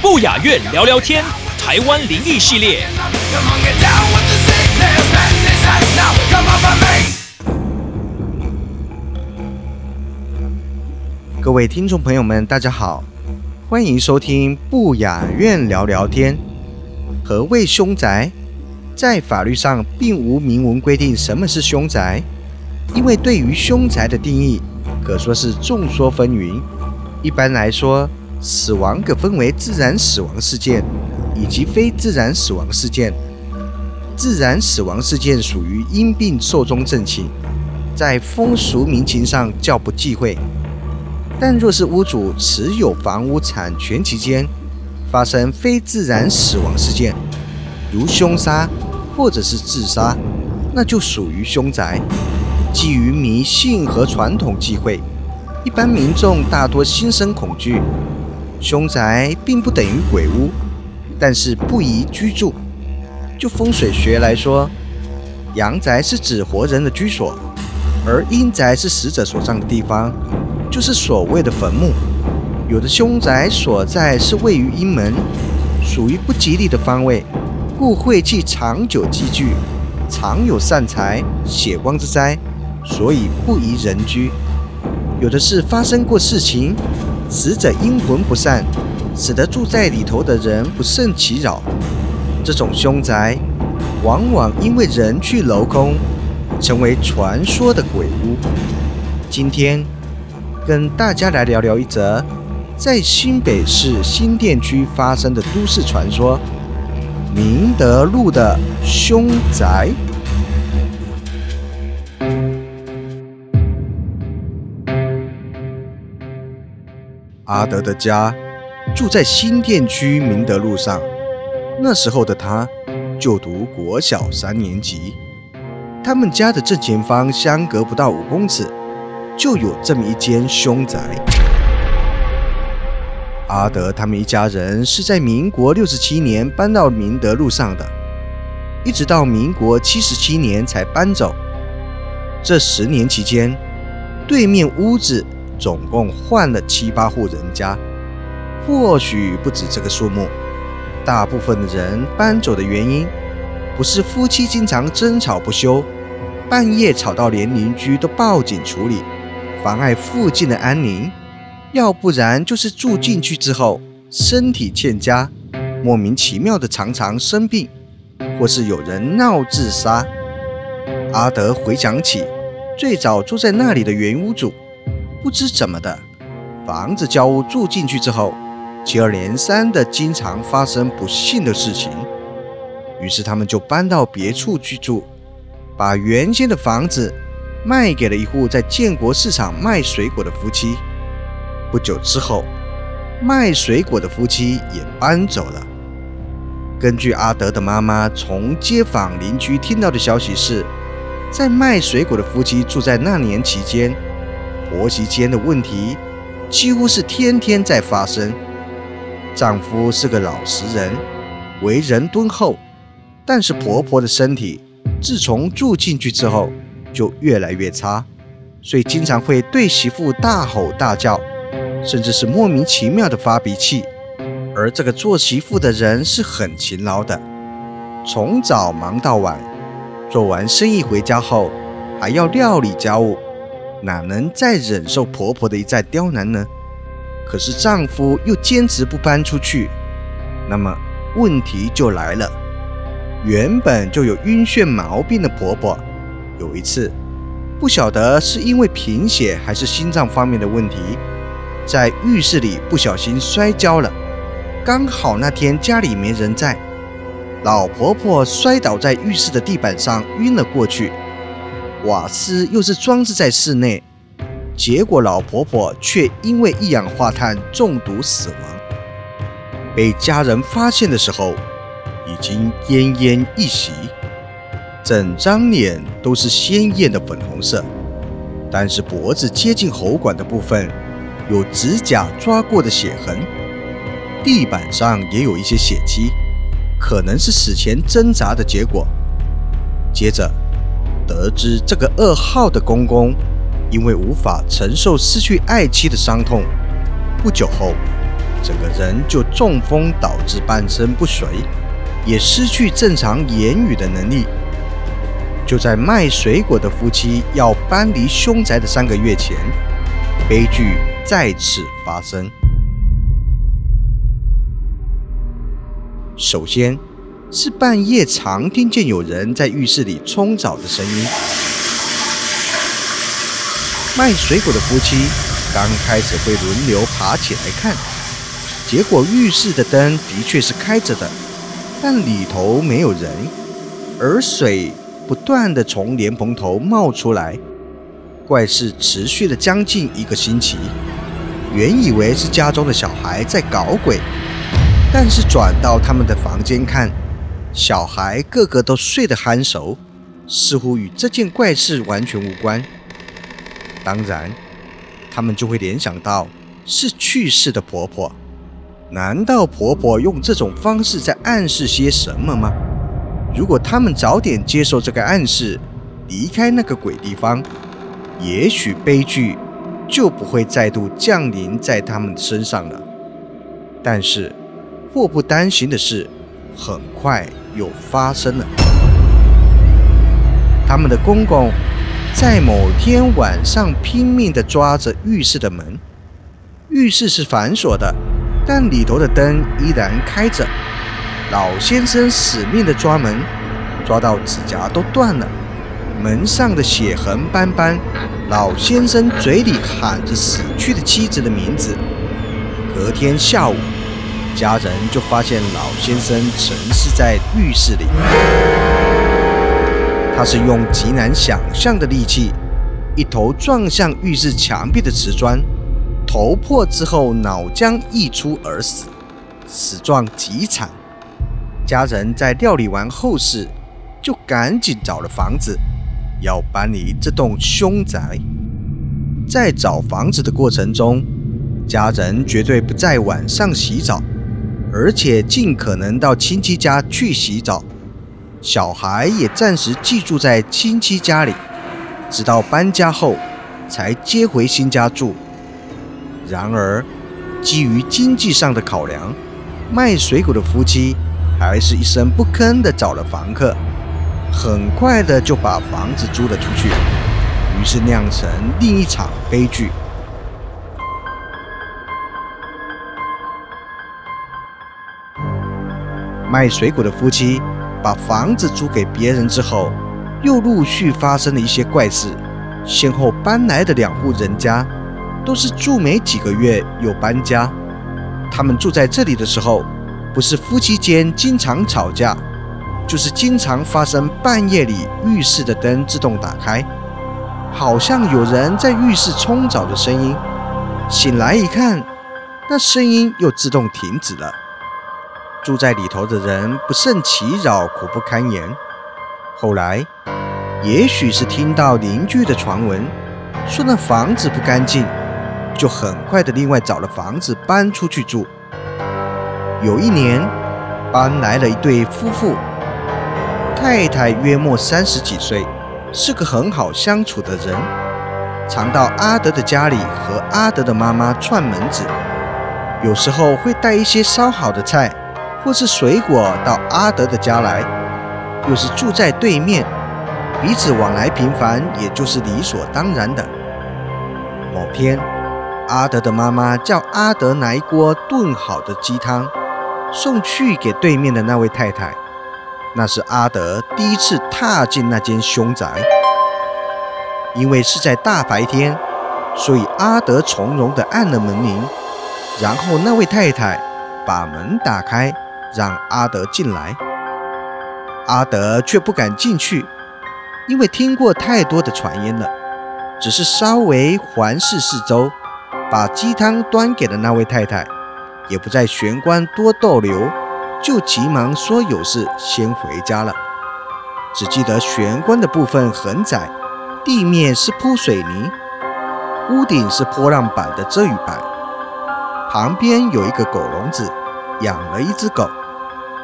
不雅院聊聊天，台湾灵异系列。各位听众朋友们，大家好，欢迎收听不雅院聊聊天。何谓凶宅？在法律上并无明文规定什么是凶宅，因为对于凶宅的定义可说是众说纷纭。一般来说，死亡可分为自然死亡事件以及非自然死亡事件。自然死亡事件属于因病寿终正寝，在风俗民情上较不忌讳。但若是屋主持有房屋产权期间发生非自然死亡事件，如凶杀或者是自杀，那就属于凶宅。基于迷信和传统忌讳，一般民众大多心生恐惧。凶宅并不等于鬼屋，但是不宜居住。就风水学来说，阳宅是指活人的居所，而阴宅是死者所葬的地方。就是所谓的坟墓。有的凶宅所在是位于阴门，属于不吉利的方位，故晦气长久积聚，常有散财、血光之灾，所以不宜人居。有的是发生过事情，死者阴魂不散，使得住在里头的人不胜其扰。这种凶宅，往往因为人去楼空，成为传说的鬼屋。今天。跟大家来聊聊一则在新北市新店区发生的都市传说——明德路的凶宅。阿德的家住在新店区明德路上，那时候的他就读国小三年级，他们家的正前方相隔不到五公尺。就有这么一间凶宅。阿德他们一家人是在民国六十七年搬到明德路上的，一直到民国七十七年才搬走。这十年期间，对面屋子总共换了七八户人家，或许不止这个数目。大部分的人搬走的原因，不是夫妻经常争吵不休，半夜吵到连邻居都报警处理。妨碍附近的安宁，要不然就是住进去之后身体欠佳，莫名其妙的常常生病，或是有人闹自杀。阿德回想起最早住在那里的原屋主，不知怎么的，房子交屋住进去之后，接二连三的经常发生不幸的事情，于是他们就搬到别处去住，把原先的房子。卖给了一户在建国市场卖水果的夫妻。不久之后，卖水果的夫妻也搬走了。根据阿德的妈妈从街坊邻居听到的消息是，在卖水果的夫妻住在那年期间，婆媳间的问题几乎是天天在发生。丈夫是个老实人，为人敦厚，但是婆婆的身体自从住进去之后。就越来越差，所以经常会对媳妇大吼大叫，甚至是莫名其妙的发脾气。而这个做媳妇的人是很勤劳的，从早忙到晚，做完生意回家后还要料理家务，哪能再忍受婆婆的一再刁难呢？可是丈夫又坚持不搬出去，那么问题就来了。原本就有晕眩毛病的婆婆。有一次，不晓得是因为贫血还是心脏方面的问题，在浴室里不小心摔跤了。刚好那天家里没人在，老婆婆摔倒在浴室的地板上晕了过去。瓦斯又是装置在室内，结果老婆婆却因为一氧化碳中毒死亡。被家人发现的时候，已经奄奄一息，整张脸都是鲜艳的粉红色，但是脖子接近喉管的部分有指甲抓过的血痕，地板上也有一些血迹，可能是死前挣扎的结果。接着得知这个噩耗的公公，因为无法承受失去爱妻的伤痛，不久后。整个人就中风，导致半身不遂，也失去正常言语的能力。就在卖水果的夫妻要搬离凶宅的三个月前，悲剧再次发生。首先是半夜常听见有人在浴室里冲澡的声音。卖水果的夫妻刚开始会轮流爬起来看。结果浴室的灯的确是开着的，但里头没有人，而水不断的从莲蓬头冒出来。怪事持续了将近一个星期，原以为是家中的小孩在搞鬼，但是转到他们的房间看，小孩个个都睡得酣熟，似乎与这件怪事完全无关。当然，他们就会联想到是去世的婆婆。难道婆婆用这种方式在暗示些什么吗？如果他们早点接受这个暗示，离开那个鬼地方，也许悲剧就不会再度降临在他们身上了。但是，祸不单行的是很快又发生了。他们的公公在某天晚上拼命地抓着浴室的门，浴室是反锁的。但里头的灯依然开着，老先生死命地抓门，抓到指甲都断了，门上的血痕斑斑。老先生嘴里喊着死去的妻子的名字。隔天下午，家人就发现老先生沉尸在浴室里，他是用极难想象的力气，一头撞向浴室墙壁的瓷砖。头破之后，脑浆溢出而死，死状极惨。家人在料理完后事，就赶紧找了房子，要搬离这栋凶宅。在找房子的过程中，家人绝对不在晚上洗澡，而且尽可能到亲戚家去洗澡。小孩也暂时寄住在亲戚家里，直到搬家后才接回新家住。然而，基于经济上的考量，卖水果的夫妻还是一声不吭的找了房客，很快的就把房子租了出去，于是酿成另一场悲剧。卖水果的夫妻把房子租给别人之后，又陆续发生了一些怪事，先后搬来的两户人家。都是住没几个月又搬家。他们住在这里的时候，不是夫妻间经常吵架，就是经常发生半夜里浴室的灯自动打开，好像有人在浴室冲澡的声音。醒来一看，那声音又自动停止了。住在里头的人不胜其扰，苦不堪言。后来，也许是听到邻居的传闻，说那房子不干净。就很快的另外找了房子搬出去住。有一年，搬来了一对夫妇，太太约莫三十几岁，是个很好相处的人，常到阿德的家里和阿德的妈妈串门子，有时候会带一些烧好的菜或是水果到阿德的家来，又是住在对面，彼此往来频繁，也就是理所当然的。某天。阿德的妈妈叫阿德拿一锅炖好的鸡汤送去给对面的那位太太。那是阿德第一次踏进那间凶宅，因为是在大白天，所以阿德从容地按了门铃，然后那位太太把门打开，让阿德进来。阿德却不敢进去，因为听过太多的传言了，只是稍微环视四周，把鸡汤端给了那位太太，也不在玄关多逗留，就急忙说有事先回家了。只记得玄关的部分很窄，地面是铺水泥，屋顶是波浪板的遮雨板，旁边有一个狗笼子，养了一只狗。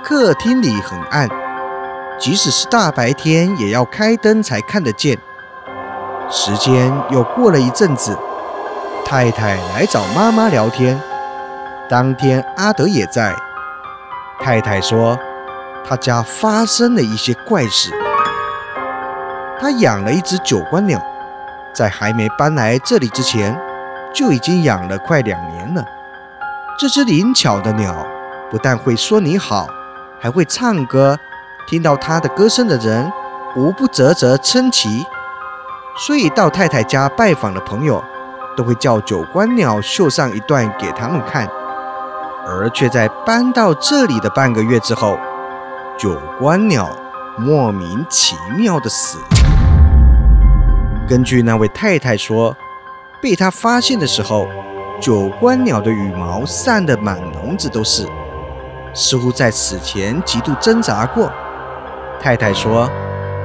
客厅里很暗。即使是大白天，也要开灯才看得见。时间又过了一阵子，太太来找妈妈聊天。当天阿德也在。太太说，他家发生了一些怪事。他养了一只九官鸟，在还没搬来这里之前，就已经养了快两年了。这只灵巧的鸟，不但会说你好，还会唱歌。听到他的歌声的人，无不啧啧称奇。所以到太太家拜访的朋友，都会叫九官鸟绣上一段给他们看。而却在搬到这里的半个月之后，九官鸟莫名其妙的死了。根据那位太太说，被他发现的时候，九官鸟的羽毛散得满笼子都是，似乎在死前极度挣扎过。太太说，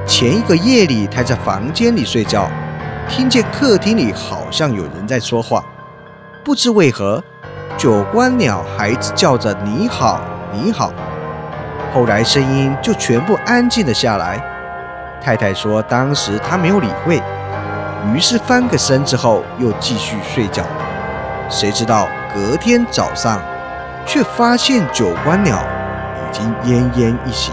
前一个夜里，她在房间里睡觉，听见客厅里好像有人在说话，不知为何，九官鸟孩子叫着“你好，你好”。后来声音就全部安静了下来。太太说，当时她没有理会，于是翻个身之后又继续睡觉。谁知道隔天早上，却发现九官鸟已经奄奄一息。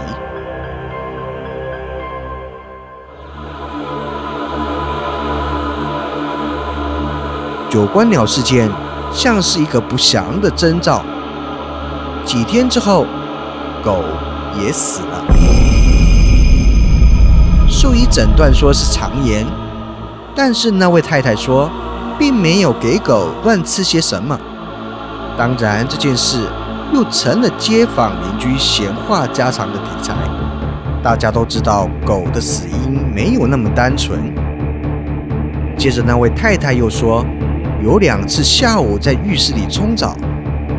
九官鸟事件像是一个不祥的征兆。几天之后，狗也死了。兽医诊断说是肠炎，但是那位太太说，并没有给狗乱吃些什么。当然，这件事又成了街坊邻居闲话家常的题材。大家都知道，狗的死因没有那么单纯。接着，那位太太又说。有两次下午在浴室里冲澡，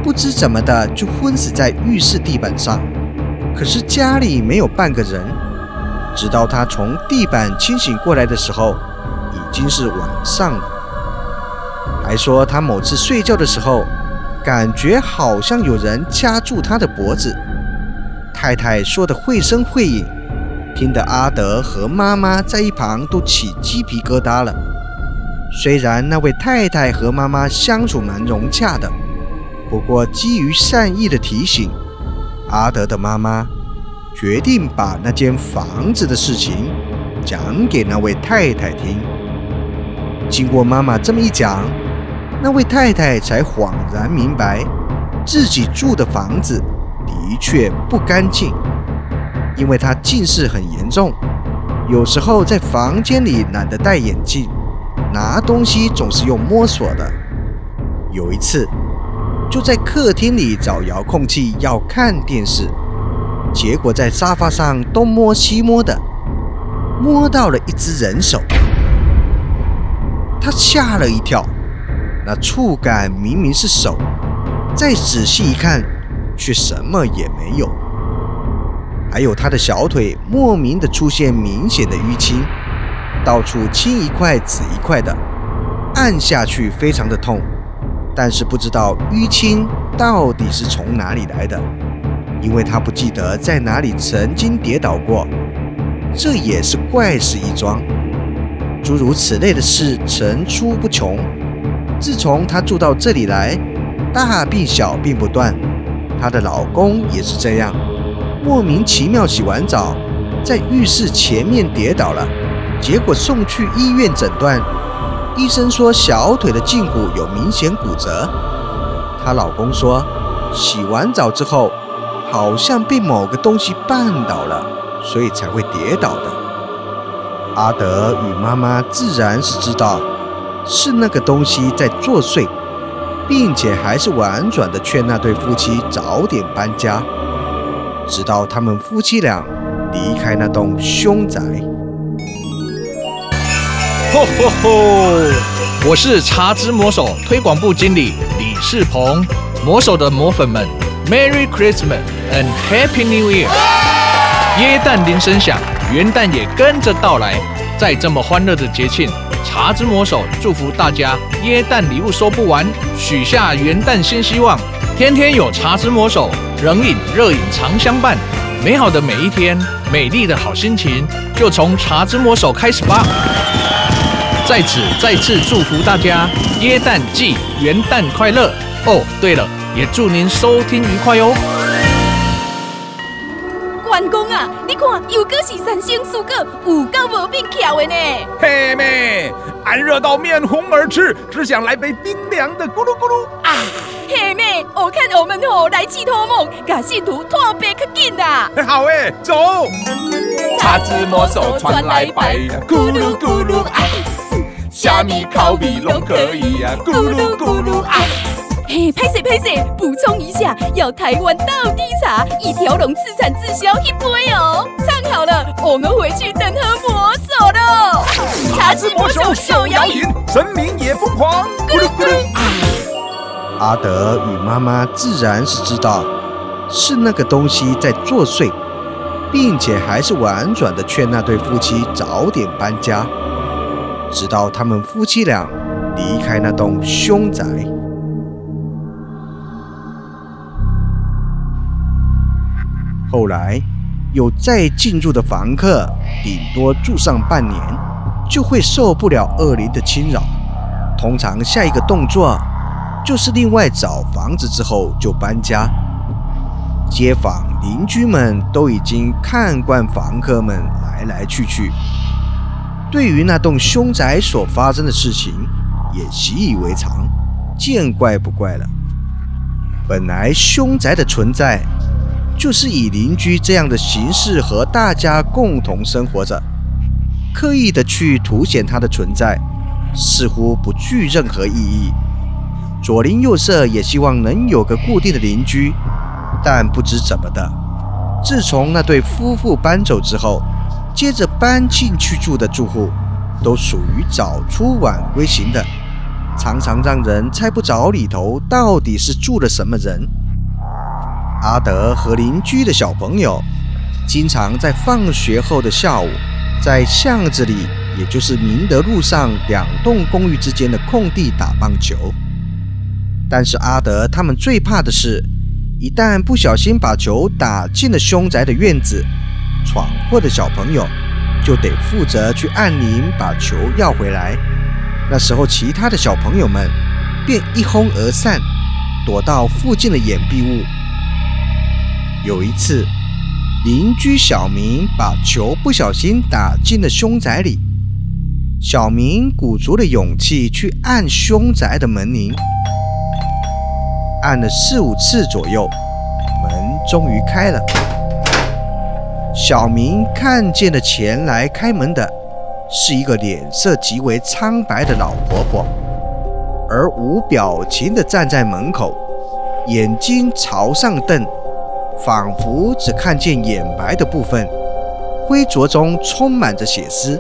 不知怎么的就昏死在浴室地板上。可是家里没有半个人，直到他从地板清醒过来的时候，已经是晚上了。还说他某次睡觉的时候，感觉好像有人掐住他的脖子。太太说的绘声绘影，听得阿德和妈妈在一旁都起鸡皮疙瘩了。虽然那位太太和妈妈相处蛮融洽的，不过基于善意的提醒，阿德的妈妈决定把那间房子的事情讲给那位太太听。经过妈妈这么一讲，那位太太才恍然明白，自己住的房子的确不干净，因为她近视很严重，有时候在房间里懒得戴眼镜。拿东西总是用摸索的。有一次，就在客厅里找遥控器要看电视，结果在沙发上东摸西摸的，摸到了一只人手。他吓了一跳，那触感明明是手，再仔细一看，却什么也没有。还有他的小腿莫名的出现明显的淤青。到处青一块紫一块的，按下去非常的痛，但是不知道淤青到底是从哪里来的，因为他不记得在哪里曾经跌倒过，这也是怪事一桩。诸如此类的事层出不穷。自从她住到这里来，大病小病不断，她的老公也是这样，莫名其妙洗完澡，在浴室前面跌倒了。结果送去医院诊断，医生说小腿的胫骨有明显骨折。她老公说，洗完澡之后好像被某个东西绊倒了，所以才会跌倒的。阿德与妈妈自然是知道是那个东西在作祟，并且还是婉转的劝那对夫妻早点搬家，直到他们夫妻俩离开那栋凶宅。吼吼吼！我是茶之魔手推广部经理李世鹏，魔手的魔粉们，Merry Christmas and Happy New Year！耶诞铃声响，元旦也跟着到来，在这么欢乐的节庆，茶之魔手祝福大家耶诞礼物收不完，许下元旦新希望，天天有茶之魔手，冷饮热饮常相伴，美好的每一天，美丽的好心情，就从茶之魔手开始吧。在此再次祝福大家耶诞季元旦快乐哦！对了，也祝您收听愉快哦。关公啊，你看又搁是三星四果，有够无变巧的呢。嘿妹，俺热到面红耳赤，只想来杯冰凉的咕噜咕噜啊！嘿妹，我看我们吼来去托梦，把信徒托别可紧啦。好诶，走。叉子魔手传来白，咕噜咕噜啊！虾米烤味拢可以呀，咕噜咕噜啊！嘿，拍摄拍摄，补充一下，要台湾到底茶，一条龙自产自销一杯哦。唱好了，我们回去等喝魔手喽。茶之魔手手摇饮，神明也疯狂，咕噜咕噜！阿德与妈妈自然是知道是那个东西在作祟，并且还是婉转的劝那对夫妻早点搬家。直到他们夫妻俩离开那栋凶宅，后来有再进入的房客，顶多住上半年，就会受不了恶灵的侵扰。通常下一个动作就是另外找房子之后就搬家。街坊邻居们都已经看惯房客们来来去去。对于那栋凶宅所发生的事情，也习以为常，见怪不怪了。本来凶宅的存在，就是以邻居这样的形式和大家共同生活着，刻意的去凸显它的存在，似乎不具任何意义。左邻右舍也希望能有个固定的邻居，但不知怎么的，自从那对夫妇搬走之后。接着搬进去住的住户，都属于早出晚归型的，常常让人猜不着里头到底是住了什么人。阿德和邻居的小朋友，经常在放学后的下午，在巷子里，也就是明德路上两栋公寓之间的空地打棒球。但是阿德他们最怕的是，一旦不小心把球打进了凶宅的院子。闯祸的小朋友就得负责去按铃把球要回来。那时候，其他的小朋友们便一哄而散，躲到附近的掩蔽物。有一次，邻居小明把球不小心打进了凶宅里，小明鼓足了勇气去按凶宅的门铃，按了四五次左右，门终于开了。小明看见了前来开门的，是一个脸色极为苍白的老婆婆，而无表情地站在门口，眼睛朝上瞪，仿佛只看见眼白的部分，灰浊中充满着血丝，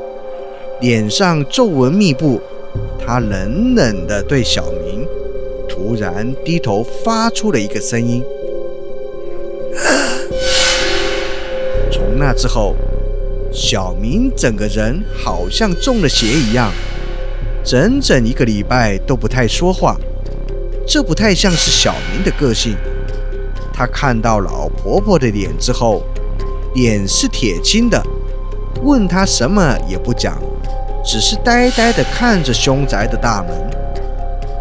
脸上皱纹密布。他冷冷地对小明，突然低头发出了一个声音。从那之后，小明整个人好像中了邪一样，整整一个礼拜都不太说话。这不太像是小明的个性。他看到老婆婆的脸之后，脸是铁青的，问他什么也不讲，只是呆呆地看着凶宅的大门。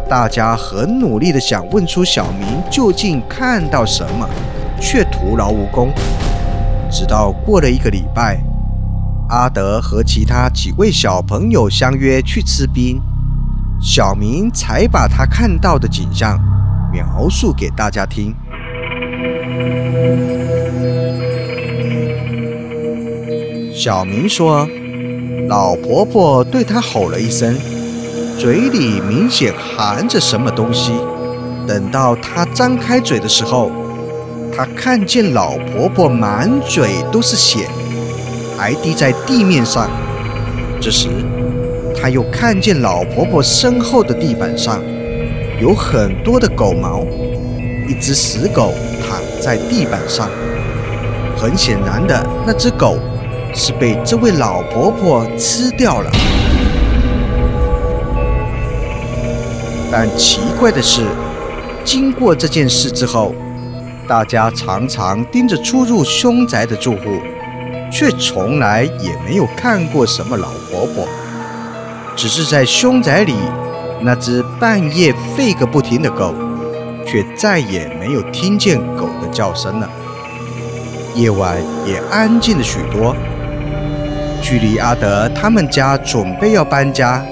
大家很努力地想问出小明究竟看到什么，却徒劳无功。直到过了一个礼拜，阿德和其他几位小朋友相约去吃冰，小明才把他看到的景象描述给大家听。小明说：“老婆婆对他吼了一声，嘴里明显含着什么东西。等到他张开嘴的时候。”他看见老婆婆满嘴都是血，还滴在地面上。这时，他又看见老婆婆身后的地板上有很多的狗毛，一只死狗在地板上。很显然的，那只狗是被这位老婆婆吃掉了。但奇怪的是，经过这件事之后，大家常常盯着出入凶宅的住户，却从来也没有看过什么老婆婆。只是在凶宅里，那只半夜吠个不停的狗，却再也没有听见狗叫声了。夜晚也安静了许多。距离阿德他们家准备要搬家，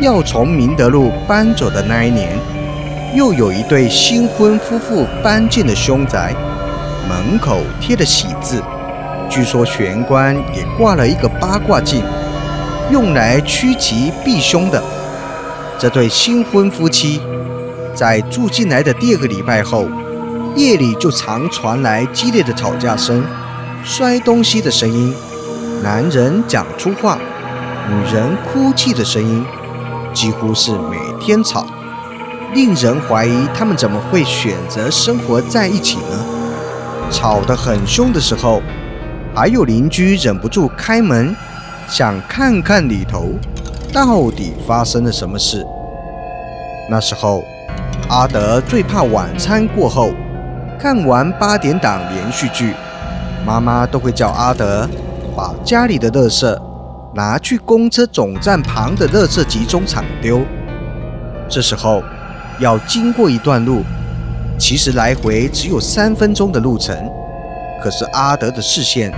要从明德路搬走的那一年，又有一对新婚夫妇搬进了凶宅，门口贴了喜字，据说玄关也挂了一个八卦镜。用来趋吉避凶的。这对新婚夫妻在住进来的第二个礼拜后，夜里就常传来激烈的吵架声、摔东西的声音，男人讲粗话，女人哭泣的声音，几乎是每天吵，令人怀疑他们怎么会选择生活在一起呢？吵得很凶的时候，还有邻居忍不住开门。想看看里头到底发生了什么事。那时候，阿德最怕晚餐过后看完八点档连续剧，妈妈都会叫阿德把家里的垃圾拿去公车总站旁的垃圾集中场丢。这时候要经过一段路，其实来回只有三分钟的路程，可是阿德的视线。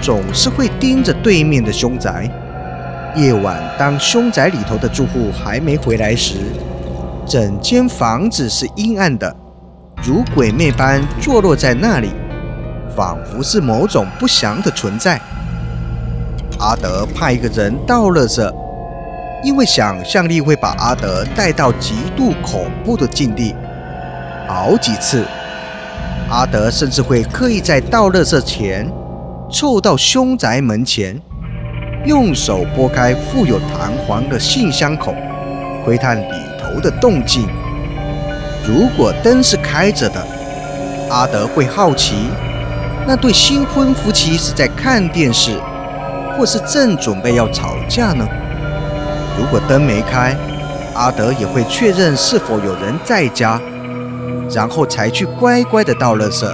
总是会盯着对面的凶宅。夜晚，当凶宅里头的住户还没回来时，整间房子是阴暗的，如鬼魅般坐落在那里，仿佛是某种不祥的存在。阿德派一个人倒垃圾，因为想象力会把阿德带到极度恐怖的境地。好几次，阿德甚至会刻意在倒垃圾前。凑到凶宅门前，用手拨开富有弹簧的信箱口，窥探里头的动静。如果灯是开着的，阿德会好奇，那对新婚夫妻是在看电视，或是正准备要吵架呢？如果灯没开，阿德也会确认是否有人在家，然后才去乖乖的倒垃圾。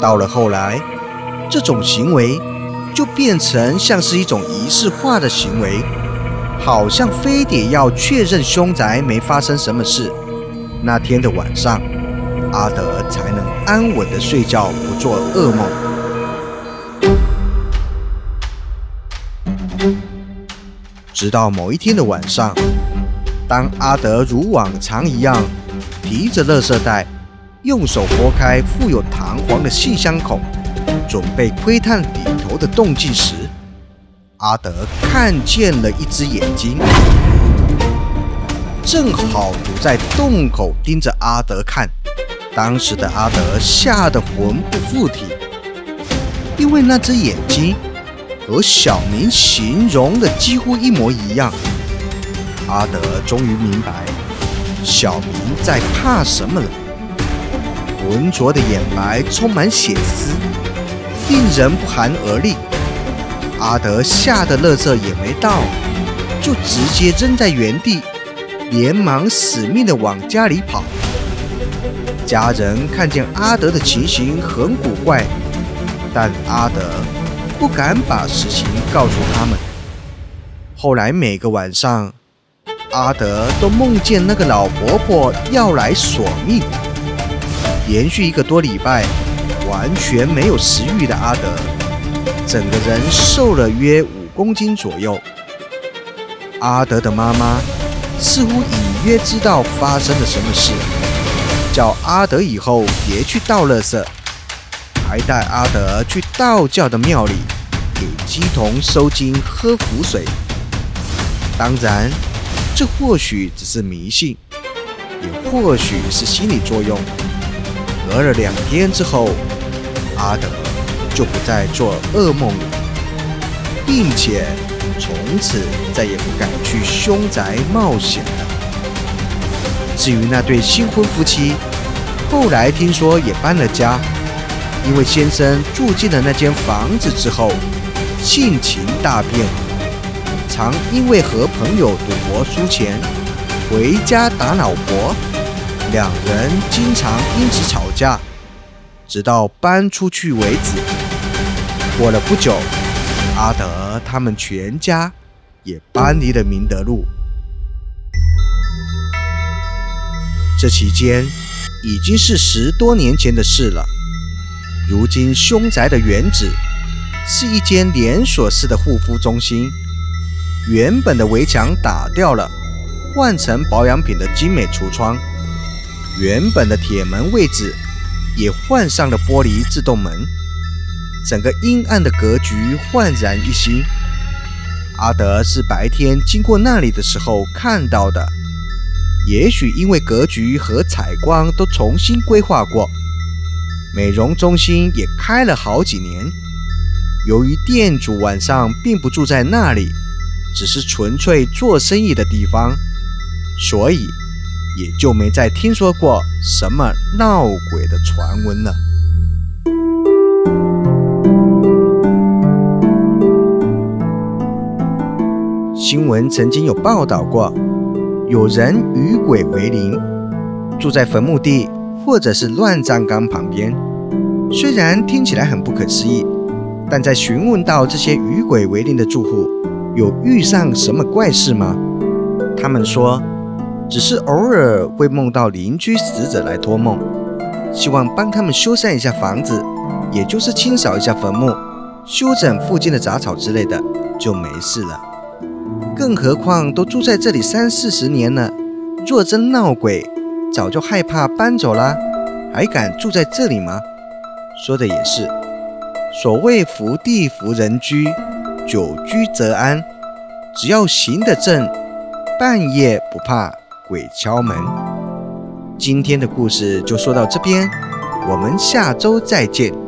到了后来。这种行为就变成像是一种仪式化的行为，好像非得要确认凶宅没发生什么事，那天的晚上，阿德才能安稳的睡觉，不做噩梦。直到某一天的晚上，当阿德如往常一样提着垃圾袋，用手拨开富有弹簧的信箱孔。准备窥探里头的动静时，阿德看见了一只眼睛，正好堵在洞口盯着阿德看。当时的阿德吓得魂不附体，因为那只眼睛和小明形容的几乎一模一样。阿德终于明白小明在怕什么了，浑浊的眼白充满血丝。令人不寒而栗。阿德吓得乐色也没到，就直接扔在原地，连忙死命的往家里跑。家人看见阿德的情形很古怪，但阿德不敢把实情告诉他们。后来每个晚上，阿德都梦见那个老婆婆要来索命，连续一个多礼拜。完全没有食欲的阿德，整个人瘦了约五公斤左右。阿德的妈妈似乎隐约知道发生了什么事，叫阿德以后别去倒垃圾，还带阿德去道教的庙里给鸡童收金喝符水。当然，这或许只是迷信，也或许是心理作用。隔了两天之后。阿德就不再做噩梦了，并且从此再也不敢去凶宅冒险了。至于那对新婚夫妻，后来听说也搬了家，因为先生住进了那间房子之后，性情大变，常因为和朋友赌博输钱，回家打老婆，两人经常因此吵架，直到搬出去为止。过了不久，阿德他们全家也搬离了明德路。这期间已经是十多年前的事了。如今凶宅的原址是一间连锁式的护肤中心，原本的围墙打掉了，换成保养品的精美橱窗，原本的铁门位置也换上了玻璃自动门，整个阴暗的格局焕然一新。阿德是白天经过那里的时候看到的。也许因为格局和采光都重新规划过，美容中心也开了好几年。由于店主晚上并不住在那里，只是纯粹做生意的地方，所以也就没再听说过什么闹鬼的传闻了。新闻曾经有报道过。有人与鬼为邻，住在坟墓地或者是乱葬岗旁边。虽然听起来很不可思议，但在询问到这些与鬼为邻的住户，有遇上什么怪事吗？他们说，只是偶尔会梦到邻居死者来托梦，希望帮他们修缮一下房子，也就是清扫一下坟墓、修整附近的杂草之类的，就没事了。更何况都住在这里三四十年了，若真闹鬼，早就害怕搬走啦，还敢住在这里吗？说的也是，所谓福地福人居，久居则安，只要行得正，半夜不怕鬼敲门。今天的故事就说到这边，我们下周再见。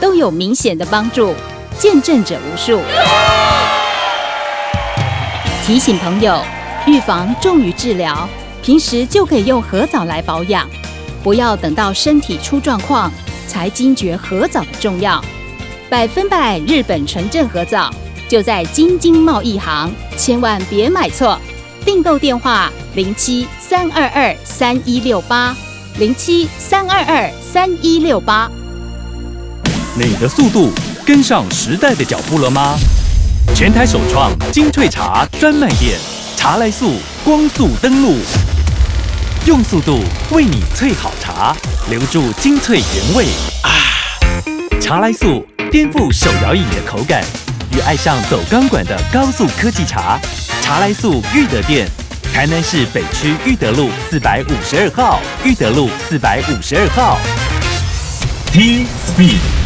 都有明显的帮助，见证者无数。提醒朋友，预防重于治疗，平时就可以用合藻来保养，不要等到身体出状况才惊觉合藻的重要。百分百日本纯正合藻就在京津贸易行，千万别买错。订购电话：零七三二二三一六八零七三二二三一六八。你的速度跟上时代的脚步了吗？全台首创精粹茶专卖店，茶来速光速登录，用速度为你萃好茶，留住精粹原味啊！茶来速颠覆手摇饮的口感，与爱上走钢管的高速科技茶。茶来速裕德店，台南市北区裕德路四百五十二号，裕德路四百五十二号。T Speed。